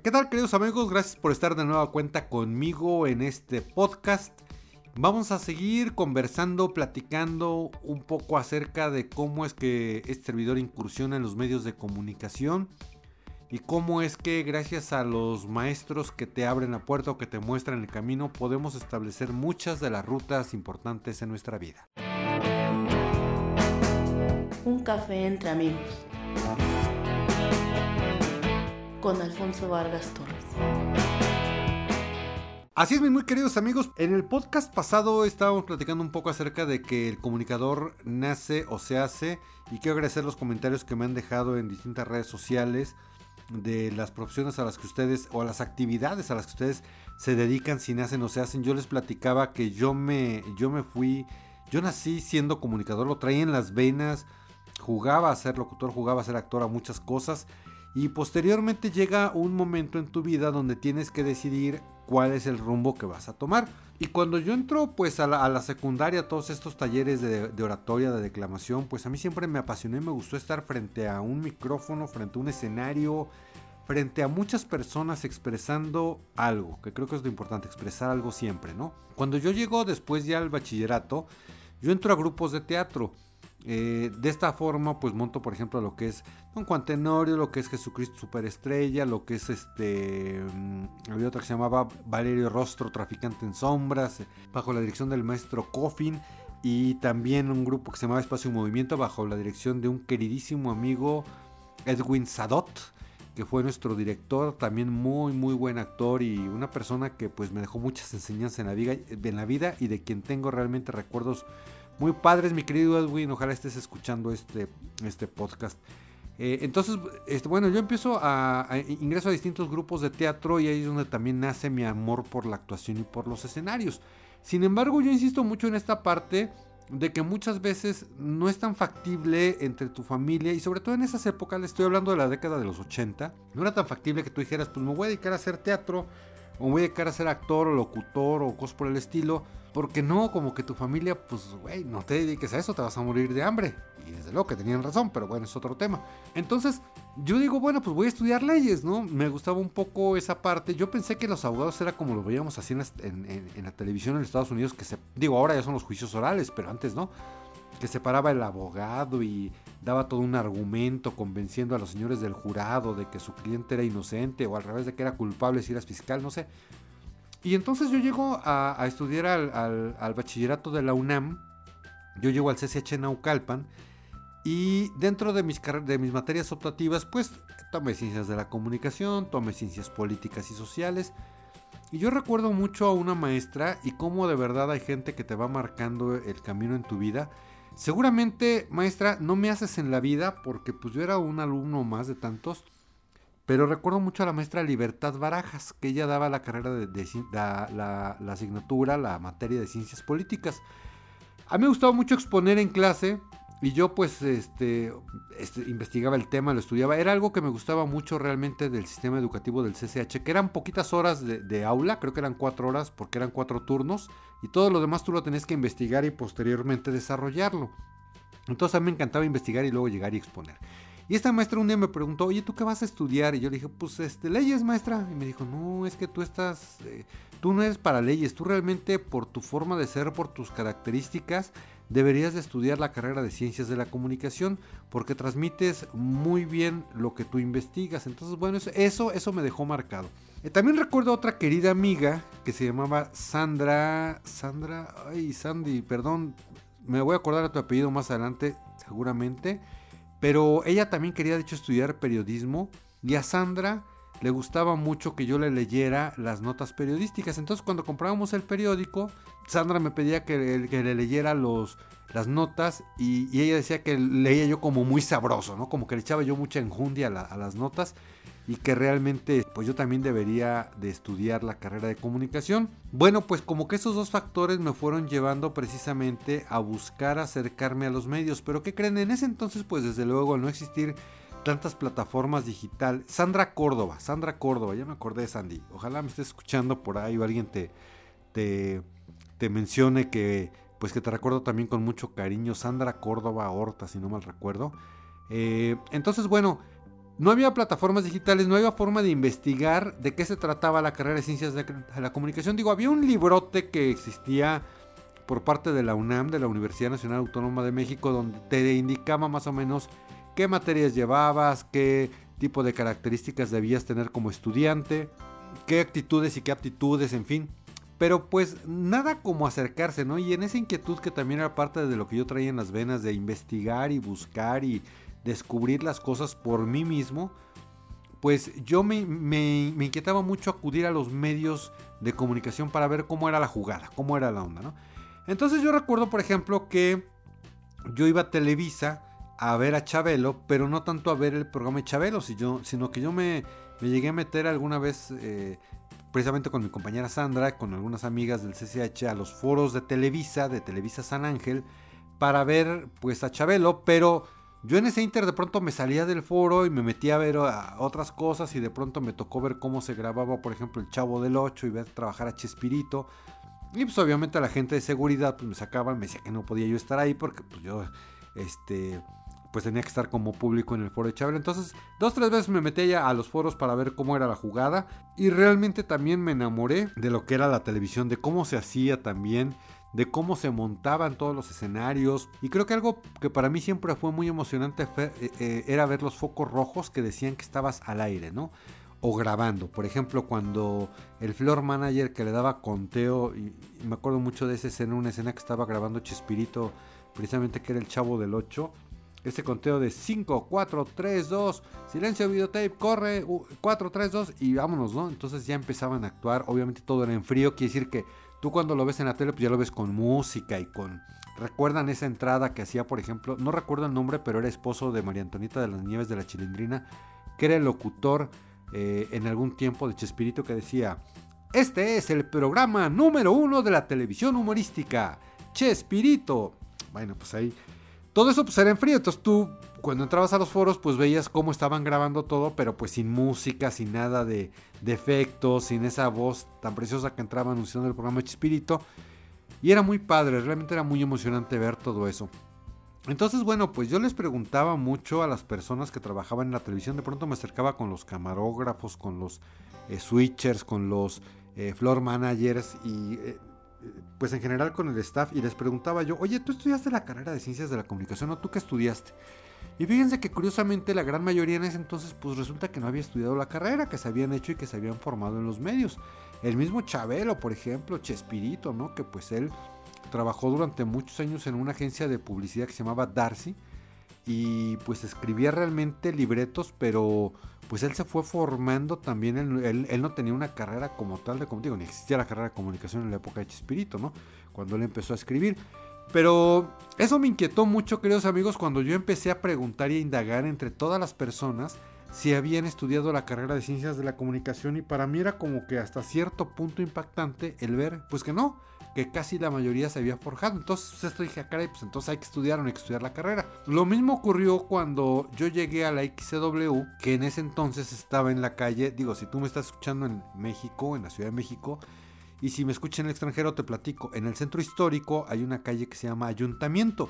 ¿Qué tal queridos amigos? Gracias por estar de nueva cuenta conmigo en este podcast. Vamos a seguir conversando, platicando un poco acerca de cómo es que este servidor incursiona en los medios de comunicación y cómo es que gracias a los maestros que te abren la puerta o que te muestran el camino podemos establecer muchas de las rutas importantes en nuestra vida. Un café entre amigos con Alfonso Vargas Torres. Así es, mis muy queridos amigos. En el podcast pasado estábamos platicando un poco acerca de que el comunicador nace o se hace. Y quiero agradecer los comentarios que me han dejado en distintas redes sociales de las profesiones a las que ustedes o a las actividades a las que ustedes se dedican, si nacen o se hacen. Yo les platicaba que yo me, yo me fui, yo nací siendo comunicador, lo traía en las venas, jugaba a ser locutor, jugaba a ser actor, a muchas cosas. Y posteriormente llega un momento en tu vida donde tienes que decidir cuál es el rumbo que vas a tomar. Y cuando yo entro pues a la, secundaria, todos estos talleres de, oratoria, de declamación, pues a mí siempre me apasionó y me gustó estar frente a un micrófono, frente a un escenario, frente a muchas personas expresando algo, que creo que es lo importante, expresar algo siempre, ¿no? Cuando yo llego después ya al bachillerato, yo entro a grupos de teatro. Eh, de esta forma, pues monto, por ejemplo, lo que es Don Juan Tenorio, lo que es Jesucristo Superestrella, lo que es este. Mm, había otra que se llamaba Valerio Rostro, Traficante en Sombras, bajo la dirección del maestro Coffin. Y también un grupo que se llamaba Espacio y Movimiento, bajo la dirección de un queridísimo amigo Edwin Sadot, que fue nuestro director, también muy, muy buen actor y una persona que pues me dejó muchas enseñanzas en la vida, en la vida y de quien tengo realmente recuerdos muy padres, mi querido Edwin. Ojalá estés escuchando este, este podcast. Eh, entonces, este, bueno, yo empiezo a, ingreso a distintos grupos de teatro y ahí es donde también nace mi amor por la actuación y por los escenarios. Sin embargo, yo insisto mucho en esta parte de que muchas veces no es tan factible entre tu familia y sobre todo en esas épocas, le estoy hablando de la década de los 80, no era tan factible que tú dijeras, pues me voy a dedicar a hacer teatro o voy a dedicar a ser actor o locutor o cosas por el estilo porque no, como que tu familia, pues, güey, no te dediques a eso, te vas a morir de hambre. Y desde luego que tenían razón, pero bueno, es otro tema. Entonces, yo digo, bueno, pues voy a estudiar leyes, ¿no? Me gustaba un poco esa parte. Yo pensé que los abogados era como lo veíamos así en, la televisión en Estados Unidos, que se, digo, ahora ya son los juicios orales, pero antes no. Que se paraba el abogado y daba todo un argumento convenciendo a los señores del jurado de que su cliente era inocente o al revés de que era culpable si eras fiscal, no sé. Y entonces yo llego a, estudiar al, bachillerato de la UNAM. Yo llego al CCH Naucalpan. Y dentro de mis, de mis materias optativas, pues tomé ciencias de la comunicación, tomé ciencias políticas y sociales. Y yo recuerdo mucho a una maestra y cómo de verdad hay gente que te va marcando el camino en tu vida. Seguramente, maestra, no me haces en la vida porque pues yo era un alumno más de tantos. Pero recuerdo mucho a la maestra Libertad Barajas, que ella daba la carrera de, la, asignatura, la materia de ciencias políticas. A mí me gustaba mucho exponer en clase y yo pues este, este, investigaba el tema, lo estudiaba. Era algo que me gustaba mucho realmente del sistema educativo del CCH, que eran poquitas horas de, de, aula, creo que eran cuatro horas porque eran cuatro turnos y todo lo demás tú lo tenías que investigar y posteriormente desarrollarlo. Entonces a mí me encantaba investigar y luego llegar y exponer. Y esta maestra un día me preguntó, oye, ¿tú qué vas a estudiar? Y yo le dije, pues este, leyes, maestra. Y me dijo, no, es que tú estás, eh, tú no eres para leyes, tú realmente por tu forma de ser, por tus características, deberías de estudiar la carrera de ciencias de la comunicación, porque transmites muy bien lo que tú investigas. Entonces, bueno, eso, eso me dejó marcado. Eh, también recuerdo otra querida amiga que se llamaba Sandra, Sandra, ay, Sandy, perdón, me voy a acordar de tu apellido más adelante, seguramente. Pero ella también quería, de hecho, estudiar periodismo. Y a Sandra le gustaba mucho que yo le leyera las notas periodísticas. Entonces, cuando comprábamos el periódico, Sandra me pedía que, le leyera los, las notas. Y, ella decía que leía yo como muy sabroso, ¿no? Como que le echaba yo mucha enjundia a las notas y que realmente pues yo también debería de estudiar la carrera de comunicación. Bueno, pues como que esos dos factores me fueron llevando precisamente a buscar acercarme a los medios, pero ¿qué creen? En ese entonces pues desde luego al no existir tantas plataformas digital, Sandra Córdoba, Sandra Córdoba, ya me acordé de Sandy, ojalá me estés escuchando por ahí o alguien te, te, te mencione que pues que te recuerdo también con mucho cariño, Sandra Córdoba Horta, si no mal recuerdo. Eh, entonces, bueno, no había plataformas digitales, no había forma de investigar de qué se trataba la carrera de ciencias de la comunicación. Digo, había un librote que existía por parte de la UNAM, de la Universidad Nacional Autónoma de México, donde te indicaba más o menos qué materias llevabas, qué tipo de características debías tener como estudiante, qué actitudes y qué aptitudes, en fin. Pero pues nada como acercarse, ¿no? Y en esa inquietud que también era parte de lo que yo traía en las venas de investigar y buscar y descubrir las cosas por mí mismo, pues yo me, me, inquietaba mucho acudir a los medios de comunicación para ver cómo era la jugada, cómo era la onda, ¿no? Entonces yo recuerdo, por ejemplo, que yo iba a Televisa a ver a Chabelo, pero no tanto a ver el programa de Chabelo, sino que yo me, me llegué a meter alguna vez eh, precisamente con mi compañera Sandra, con algunas amigas del CCH, a los foros de Televisa, de Televisa San Ángel, para ver pues a Chabelo, pero yo en ese inter de pronto me salía del foro y me metía a ver otras cosas y de pronto me tocó ver cómo se grababa, por ejemplo, el Chavo del 8 y ver trabajar a Chespirito. Y pues obviamente la gente de seguridad pues me sacaban, me decía que no podía yo estar ahí porque pues yo este pues tenía que estar como público en el foro de Chávez. Entonces, dos, tres veces me metí ya a los foros para ver cómo era la jugada. Y realmente también me enamoré de lo que era la televisión, de cómo se hacía también, de cómo se montaban todos los escenarios. Y creo que algo que para mí siempre fue muy emocionante eh, eh, era ver los focos rojos que decían que estabas al aire, ¿no? O grabando. Por ejemplo, cuando el floor manager que le daba conteo, y, me acuerdo mucho de esa escena, una escena que estaba grabando Chespirito, precisamente que era el chavo del 8 este conteo de 5, 4, 3, 2, silencio videotape, corre, 4, 3, 2 y vámonos, ¿no? Entonces ya empezaban a actuar, obviamente todo era en frío, quiere decir que tú cuando lo ves en la tele pues ya lo ves con música y con... ¿Recuerdan esa entrada que hacía, por ejemplo, no recuerdo el nombre, pero era esposo de María Antonita de las Nieves de la Chilindrina, que era el locutor eh, en algún tiempo de Chespirito que decía, este es el programa número uno de la televisión humorística, Chespirito. Bueno, pues ahí todo eso pues era en frío, entonces tú cuando entrabas a los foros pues veías cómo estaban grabando todo, pero pues sin música, sin nada de, efectos, sin esa voz tan preciosa que entraba anunciando el programa Chispirito. Y era muy padre, realmente era muy emocionante ver todo eso. Entonces, bueno, pues yo les preguntaba mucho a las personas que trabajaban en la televisión. De pronto me acercaba con los camarógrafos, con los eh, switchers, con los eh, floor managers y eh, pues en general con el staff y les preguntaba yo, oye, ¿tú estudiaste la carrera de ciencias de la comunicación o tú qué estudiaste? Y fíjense que curiosamente la gran mayoría en ese entonces pues resulta que no había estudiado la carrera, que se habían hecho y que se habían formado en los medios. El mismo Chabelo, por ejemplo, Chespirito, ¿no? Que pues él trabajó durante muchos años en una agencia de publicidad que se llamaba Darcy y pues escribía realmente libretos, pero pues él se fue formando también, él, no tenía una carrera como tal de, como digo, ni existía la carrera de comunicación en la época de Chespirito, ¿no? Cuando él empezó a escribir. Pero eso me inquietó mucho, queridos amigos, cuando yo empecé a preguntar y a indagar entre todas las personas si habían estudiado la carrera de ciencias de la comunicación y para mí era como que hasta cierto punto impactante el ver, pues que no, que casi la mayoría se había forjado. Entonces esto dije, ah, caray, pues entonces hay que estudiar o no hay que estudiar la carrera. Lo mismo ocurrió cuando yo llegué a la XCW, que en ese entonces estaba en la calle, digo, si tú me estás escuchando en México, en la Ciudad de México, y si me escuchas en el extranjero te platico, en el centro histórico hay una calle que se llama Ayuntamiento.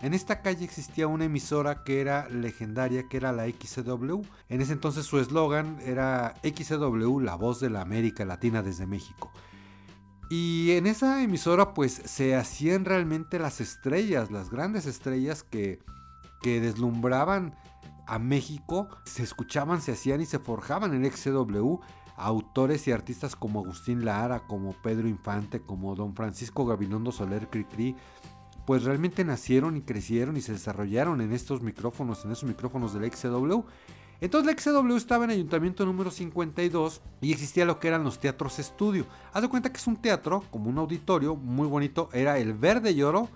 En esta calle existía una emisora que era legendaria, que era la XCW. En ese entonces su eslogan era XCW, la voz de la América Latina desde México. Y en esa emisora pues se hacían realmente las estrellas, las grandes estrellas que, que deslumbraban a México, se escuchaban, se hacían y se forjaban en XCW autores y artistas como Agustín Lara, como Pedro Infante, como Don Francisco Gabilondo Soler Cricri, pues realmente nacieron y crecieron y se desarrollaron en estos micrófonos, en esos micrófonos del XCW. Entonces la XW estaba en Ayuntamiento número 52 y existía lo que eran los teatros estudio. Haz de cuenta que es un teatro, como un auditorio muy bonito, era el verde y oro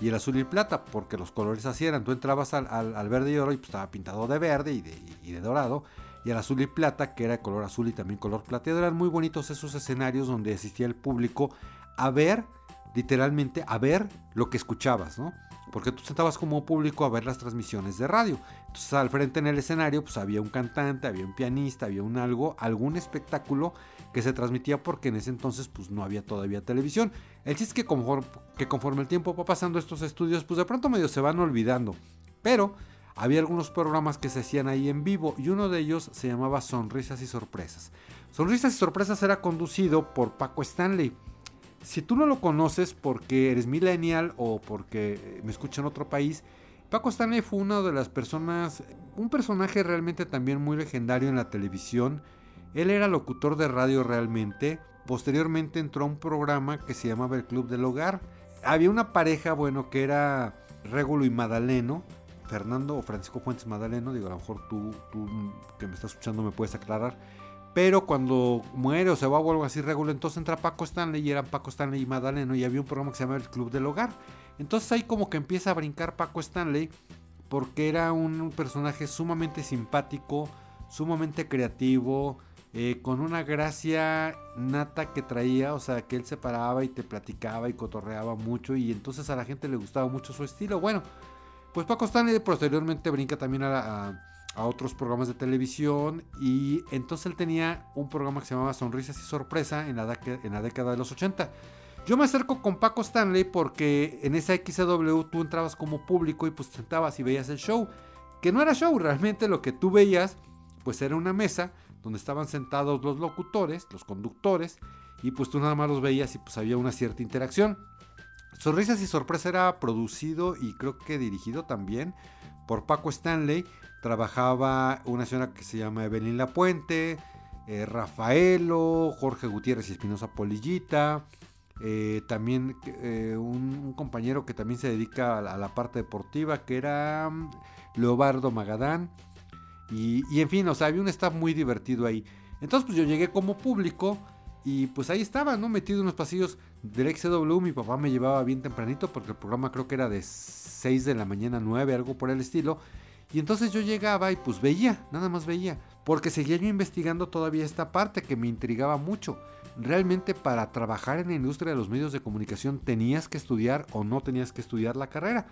y el azul y plata, porque los colores así eran. Tú entrabas al, verde y oro y pues, estaba pintado de verde y de, dorado y el azul y plata, que era de color azul y también color plateado. Eran muy bonitos esos escenarios donde asistía el público a ver, literalmente, a ver lo que escuchabas, ¿no? Porque tú sentabas como público a ver las transmisiones de radio. Entonces al frente en el escenario pues había un cantante, había un pianista, había un algo, algún espectáculo que se transmitía porque en ese entonces pues no había todavía televisión. El chiste es que conforme, que conforme el tiempo va pasando estos estudios pues de pronto medio se van olvidando. Pero había algunos programas que se hacían ahí en vivo y uno de ellos se llamaba Sonrisas y Sorpresas. Sonrisas y Sorpresas era conducido por Paco Stanley. Si tú no lo conoces porque eres millennial o porque me escucha en otro país, Paco Stanley fue una de las personas, un personaje realmente también muy legendario en la televisión. Él era locutor de radio realmente. Posteriormente entró a un programa que se llamaba El Club del Hogar. Había una pareja, bueno, que era Régulo y Madaleno. Fernando o Francisco Fuentes Madaleno, digo, a lo mejor tú, tú que me estás escuchando me puedes aclarar. Pero cuando muere o se va o algo así regular, entonces entra Paco Stanley y eran Paco Stanley y Madaleno y había un programa que se llamaba El Club del Hogar. Entonces ahí como que empieza a brincar Paco Stanley porque era un personaje sumamente simpático, sumamente creativo, eh, con una gracia nata que traía, o sea, que él se paraba y te platicaba y cotorreaba mucho y entonces a la gente le gustaba mucho su estilo. Bueno, pues Paco Stanley posteriormente brinca también a, otros programas de televisión y entonces él tenía un programa que se llamaba Sonrisas y Sorpresa en la, en la década de los 80. Yo me acerco con Paco Stanley porque en esa XW tú entrabas como público y pues sentabas y veías el show. Que no era show, realmente lo que tú veías pues era una mesa donde estaban sentados los locutores, los conductores, y pues tú nada más los veías y pues había una cierta interacción. Sonrisas y Sorpresa era producido y creo que dirigido también por Paco Stanley. Trabajaba una señora que se llama Evelyn Lapuente, eh, Rafaelo, Jorge Gutiérrez y Espinosa Polillita. Eh, también eh, un, compañero que también se dedica a la, parte deportiva, que era mm, Leobardo Magadán. Y, en fin, o sea, había un staff muy divertido ahí. Entonces, pues yo llegué como público y pues ahí estaba, ¿no? Metido en los pasillos del XW. Mi papá me llevaba bien tempranito porque el programa creo que era de 6 de la mañana, 9, algo por el estilo. Y entonces yo llegaba y pues veía, nada más veía. Porque seguía yo investigando todavía esta parte que me intrigaba mucho. Realmente para trabajar en la industria de los medios de comunicación tenías que estudiar o no tenías que estudiar la carrera.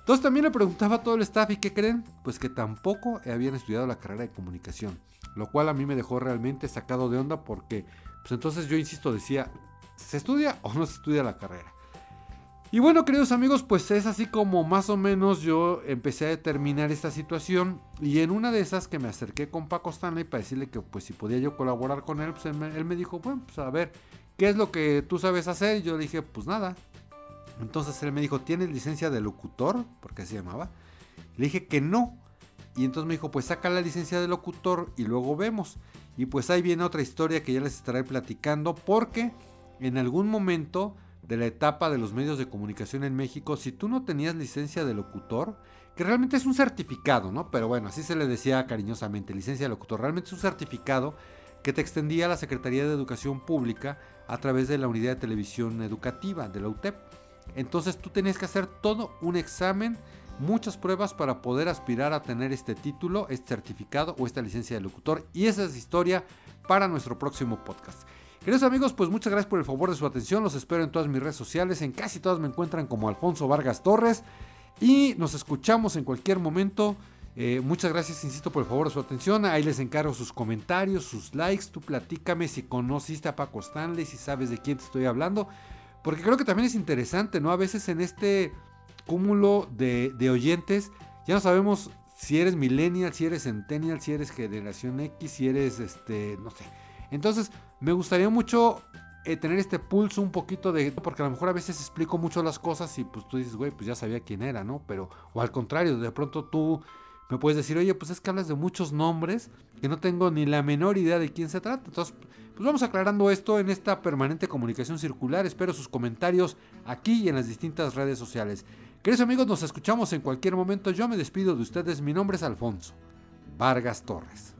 Entonces también le preguntaba a todo el staff y ¿qué creen? Pues que tampoco habían estudiado la carrera de comunicación. Lo cual a mí me dejó realmente sacado de onda porque pues entonces yo insisto, decía, ¿se estudia o no se estudia la carrera? Y bueno, queridos amigos, pues es así como más o menos yo empecé a determinar esta situación. Y en una de esas que me acerqué con Paco Stanley para decirle que pues si podía yo colaborar con él, pues él me, dijo, bueno, pues a ver, ¿qué es lo que tú sabes hacer? Y yo le dije, pues nada. Entonces él me dijo, ¿tienes licencia de locutor? Porque así llamaba. Le dije que no. Y entonces me dijo, pues saca la licencia de locutor y luego vemos. Y pues ahí viene otra historia que ya les estaré platicando porque en algún momento de la etapa de los medios de comunicación en México, si tú no tenías licencia de locutor, que realmente es un certificado, ¿no? Pero bueno, así se le decía cariñosamente, licencia de locutor, realmente es un certificado que te extendía la Secretaría de Educación Pública a través de la unidad de televisión educativa de la UTEP. Entonces tú tenías que hacer todo un examen muchas pruebas para poder aspirar a tener este título, este certificado o esta licencia de locutor. Y esa es historia para nuestro próximo podcast. Queridos amigos, pues muchas gracias por el favor de su atención. Los espero en todas mis redes sociales. En casi todas me encuentran como Alfonso Vargas Torres. Y nos escuchamos en cualquier momento. Eh, muchas gracias, insisto, por el favor de su atención. Ahí les encargo sus comentarios, sus likes. Tú platícame si conociste a Paco Stanley, si sabes de quién te estoy hablando. Porque creo que también es interesante, ¿no? A veces en este cúmulo de, oyentes. Ya no sabemos si eres millennial, si eres centennial, si eres generación X, si eres este, no sé. Entonces, me gustaría mucho eh, tener este pulso un poquito de. Porque a lo mejor a veces explico mucho las cosas y pues tú dices, güey, pues ya sabía quién era, ¿no? Pero, o al contrario, de pronto tú me puedes decir, oye, pues es que hablas de muchos nombres que no tengo ni la menor idea de quién se trata. Entonces, pues vamos aclarando esto en esta permanente comunicación circular. Espero sus comentarios aquí y en las distintas redes sociales. Queridos amigos, nos escuchamos en cualquier momento. Yo me despido de ustedes. Mi nombre es Alfonso Vargas Torres.